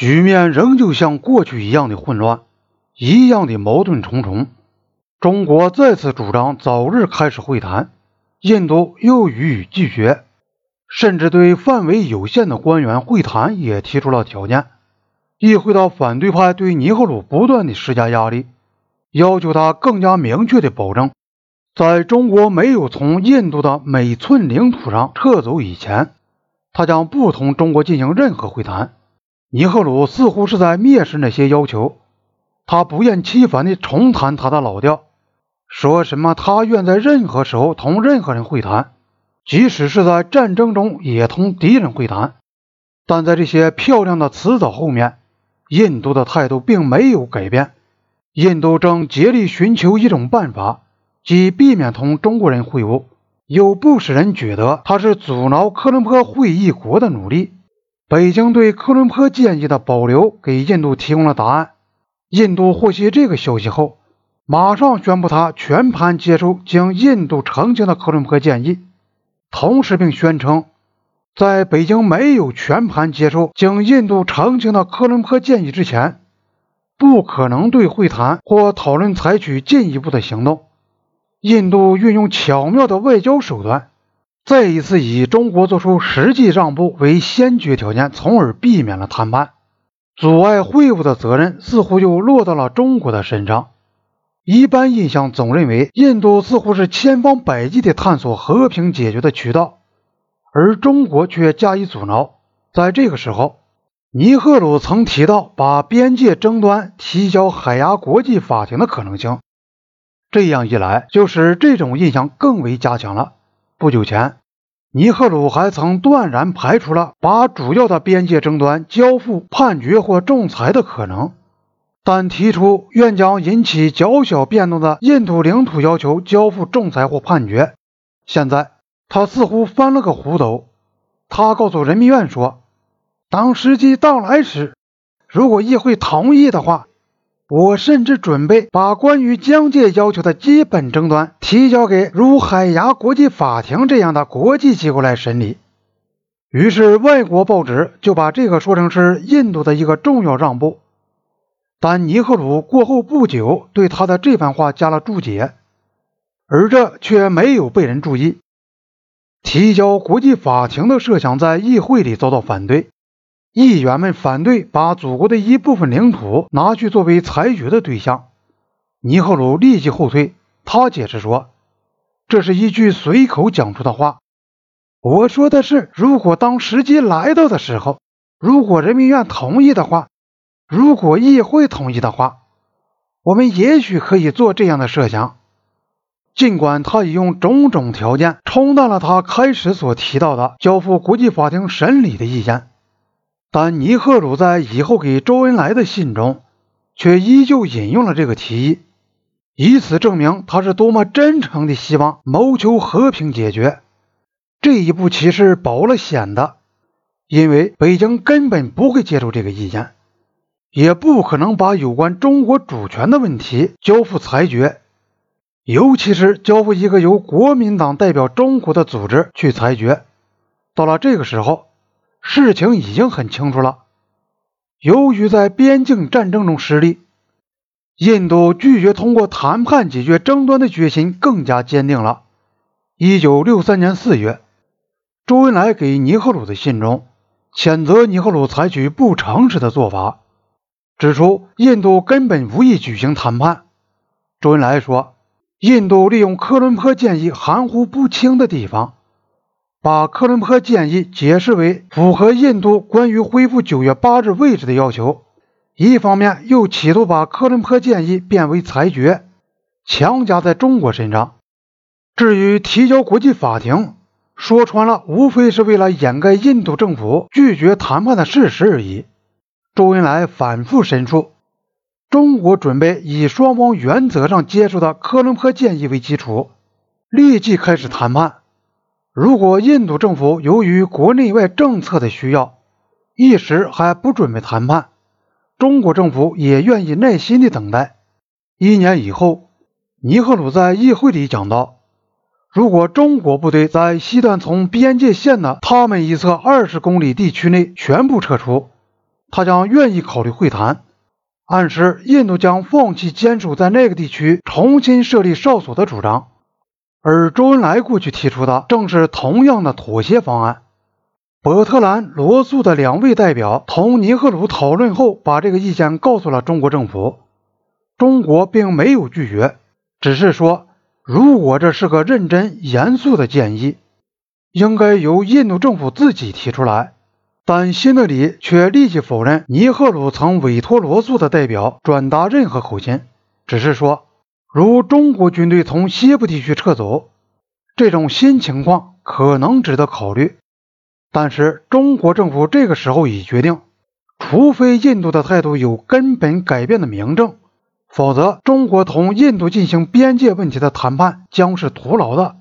局面仍旧像过去一样的混乱，一样的矛盾重重。中国再次主张早日开始会谈，印度又予以拒绝，甚至对范围有限的官员会谈也提出了条件，意会到反对派对尼赫鲁不断的施加压力，要求他更加明确的保证。在中国没有从印度的每寸领土上撤走以前，他将不同中国进行任何会谈。尼赫鲁似乎是在蔑视那些要求，他不厌其烦地重谈他的老调，说什么他愿在任何时候同任何人会谈，即使是在战争中也同敌人会谈。但在这些漂亮的辞藻后面，印度的态度并没有改变。印度正竭力寻求一种办法。既避免同中国人会晤，又不使人觉得他是阻挠科伦坡会议国的努力。北京对科伦坡建议的保留给印度提供了答案。印度获悉这个消息后，马上宣布他全盘接受经印度澄清的科伦坡建议，同时并宣称，在北京没有全盘接受经印度澄清的科伦坡建议之前，不可能对会谈或讨论采取进一步的行动。印度运用巧妙的外交手段，再一次以中国做出实际让步为先决条件，从而避免了谈判。阻碍会晤的责任似乎又落到了中国的身上。一般印象总认为，印度似乎是千方百计地探索和平解决的渠道，而中国却加以阻挠。在这个时候，尼赫鲁曾提到把边界争端提交海牙国际法庭的可能性。这样一来，就使这种印象更为加强了。不久前，尼赫鲁还曾断然排除了把主要的边界争端交付判决或仲裁的可能，但提出愿将引起较小变动的印度领土要求交付仲裁或判决。现在，他似乎翻了个糊涂。他告诉人民院说：“当时机到来时，如果议会同意的话。”我甚至准备把关于疆界要求的基本争端提交给如海牙国际法庭这样的国际机构来审理。于是，外国报纸就把这个说成是印度的一个重要让步。但尼赫鲁过后不久对他的这番话加了注解，而这却没有被人注意。提交国际法庭的设想在议会里遭到反对。议员们反对把祖国的一部分领土拿去作为裁决的对象。尼赫鲁立即后退，他解释说：“这是一句随口讲出的话。我说的是，如果当时机来到的时候，如果人民院同意的话，如果议会同意的话，我们也许可以做这样的设想。尽管他已用种种条件冲淡了他开始所提到的交付国际法庭审理的意见。”但尼赫鲁在以后给周恩来的信中，却依旧引用了这个提议，以此证明他是多么真诚的希望谋求和平解决。这一步棋是保了险的，因为北京根本不会接受这个意见，也不可能把有关中国主权的问题交付裁决，尤其是交付一个由国民党代表中国的组织去裁决。到了这个时候。事情已经很清楚了。由于在边境战争中失利，印度拒绝通过谈判解决争端的决心更加坚定了。一九六三年四月，周恩来给尼赫鲁的信中谴责尼赫鲁采取不诚实的做法，指出印度根本无意举行谈判。周恩来说，印度利用科伦坡建议含糊不清的地方。把科伦坡建议解释为符合印度关于恢复九月八日位置的要求，一方面又企图把科伦坡建议变为裁决，强加在中国身上。至于提交国际法庭，说穿了，无非是为了掩盖印度政府拒绝谈判的事实而已。周恩来反复申述，中国准备以双方原则上接受的科伦坡建议为基础，立即开始谈判。如果印度政府由于国内外政策的需要，一时还不准备谈判，中国政府也愿意耐心的等待。一年以后，尼赫鲁在议会里讲到：如果中国部队在西段从边界线的他们一侧二十公里地区内全部撤出，他将愿意考虑会谈，暗示印度将放弃坚守在那个地区重新设立哨所的主张。而周恩来过去提出的正是同样的妥协方案。伯特兰、罗素的两位代表同尼赫鲁讨论后，把这个意见告诉了中国政府。中国并没有拒绝，只是说，如果这是个认真严肃的建议，应该由印度政府自己提出来。但新德里却立即否认尼赫鲁曾委托罗素的代表转达任何口信，只是说。如中国军队从西部地区撤走，这种新情况可能值得考虑。但是中国政府这个时候已决定，除非印度的态度有根本改变的明证，否则中国同印度进行边界问题的谈判将是徒劳的。